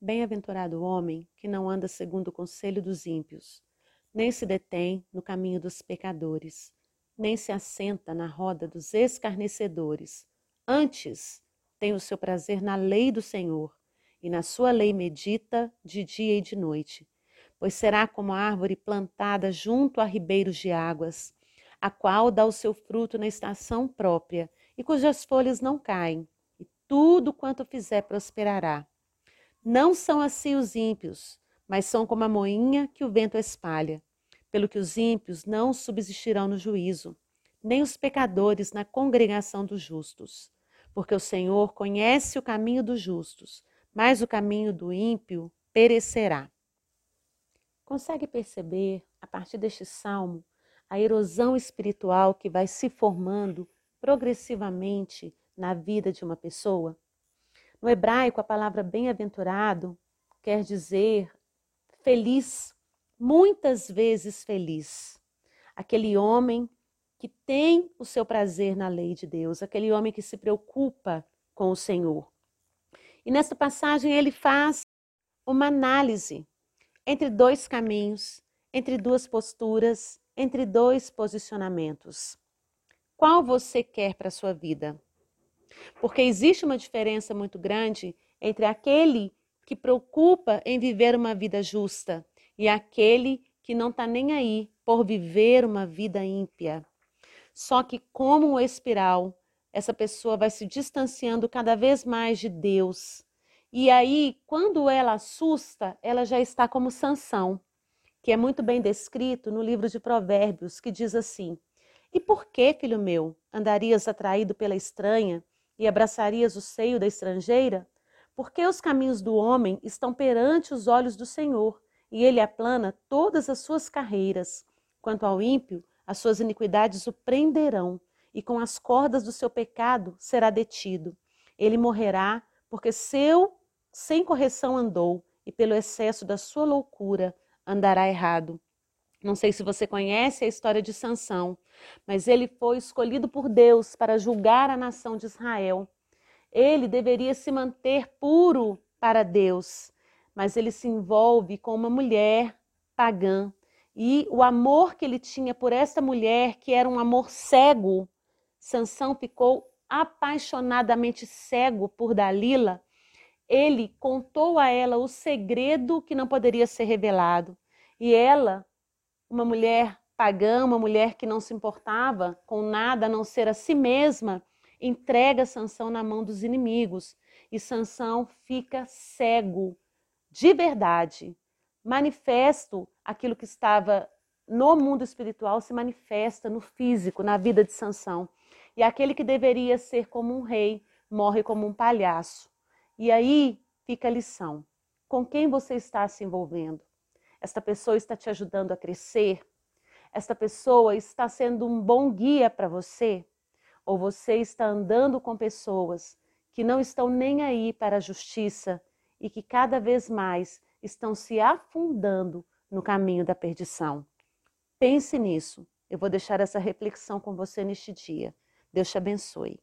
Bem-aventurado o homem que não anda segundo o conselho dos ímpios, nem se detém no caminho dos pecadores, nem se assenta na roda dos escarnecedores. Antes, tem o seu prazer na lei do Senhor, e na sua lei medita de dia e de noite. Pois será como a árvore plantada junto a ribeiros de águas, a qual dá o seu fruto na estação própria, e cujas folhas não caem, e tudo quanto fizer prosperará. Não são assim os ímpios, mas são como a moinha que o vento espalha. Pelo que os ímpios não subsistirão no juízo, nem os pecadores na congregação dos justos. Porque o Senhor conhece o caminho dos justos, mas o caminho do ímpio perecerá. Consegue perceber, a partir deste salmo, a erosão espiritual que vai se formando progressivamente na vida de uma pessoa? No hebraico, a palavra bem-aventurado quer dizer feliz, muitas vezes feliz. Aquele homem que tem o seu prazer na lei de Deus, aquele homem que se preocupa com o Senhor. E nesta passagem ele faz uma análise entre dois caminhos, entre duas posturas, entre dois posicionamentos. Qual você quer para a sua vida? Porque existe uma diferença muito grande entre aquele que preocupa em viver uma vida justa e aquele que não está nem aí por viver uma vida ímpia. Só que, como um espiral, essa pessoa vai se distanciando cada vez mais de Deus. E aí, quando ela assusta, ela já está como Sansão, que é muito bem descrito no livro de Provérbios, que diz assim: E por que, filho meu, andarias atraído pela estranha e abraçarias o seio da estrangeira? Porque os caminhos do homem estão perante os olhos do Senhor, e ele aplana todas as suas carreiras. Quanto ao ímpio, as suas iniquidades o prenderão, e com as cordas do seu pecado será detido. Ele morrerá, porque seu sem correção andou, e pelo excesso da sua loucura andará errado. Não sei se você conhece a história de Sansão, mas ele foi escolhido por Deus para julgar a nação de Israel. Ele deveria se manter puro para Deus, mas ele se envolve com uma mulher pagã. E o amor que ele tinha por essa mulher, que era um amor cego, Sansão ficou apaixonadamente cego por Dalila. Ele contou a ela o segredo que não poderia ser revelado. E ela uma mulher pagã, uma mulher que não se importava com nada a não ser a si mesma, entrega Sansão na mão dos inimigos e Sansão fica cego de verdade. Manifesto aquilo que estava no mundo espiritual se manifesta no físico, na vida de Sansão. E aquele que deveria ser como um rei morre como um palhaço. E aí fica a lição. Com quem você está se envolvendo? Esta pessoa está te ajudando a crescer? Esta pessoa está sendo um bom guia para você? Ou você está andando com pessoas que não estão nem aí para a justiça e que cada vez mais estão se afundando no caminho da perdição? Pense nisso. Eu vou deixar essa reflexão com você neste dia. Deus te abençoe.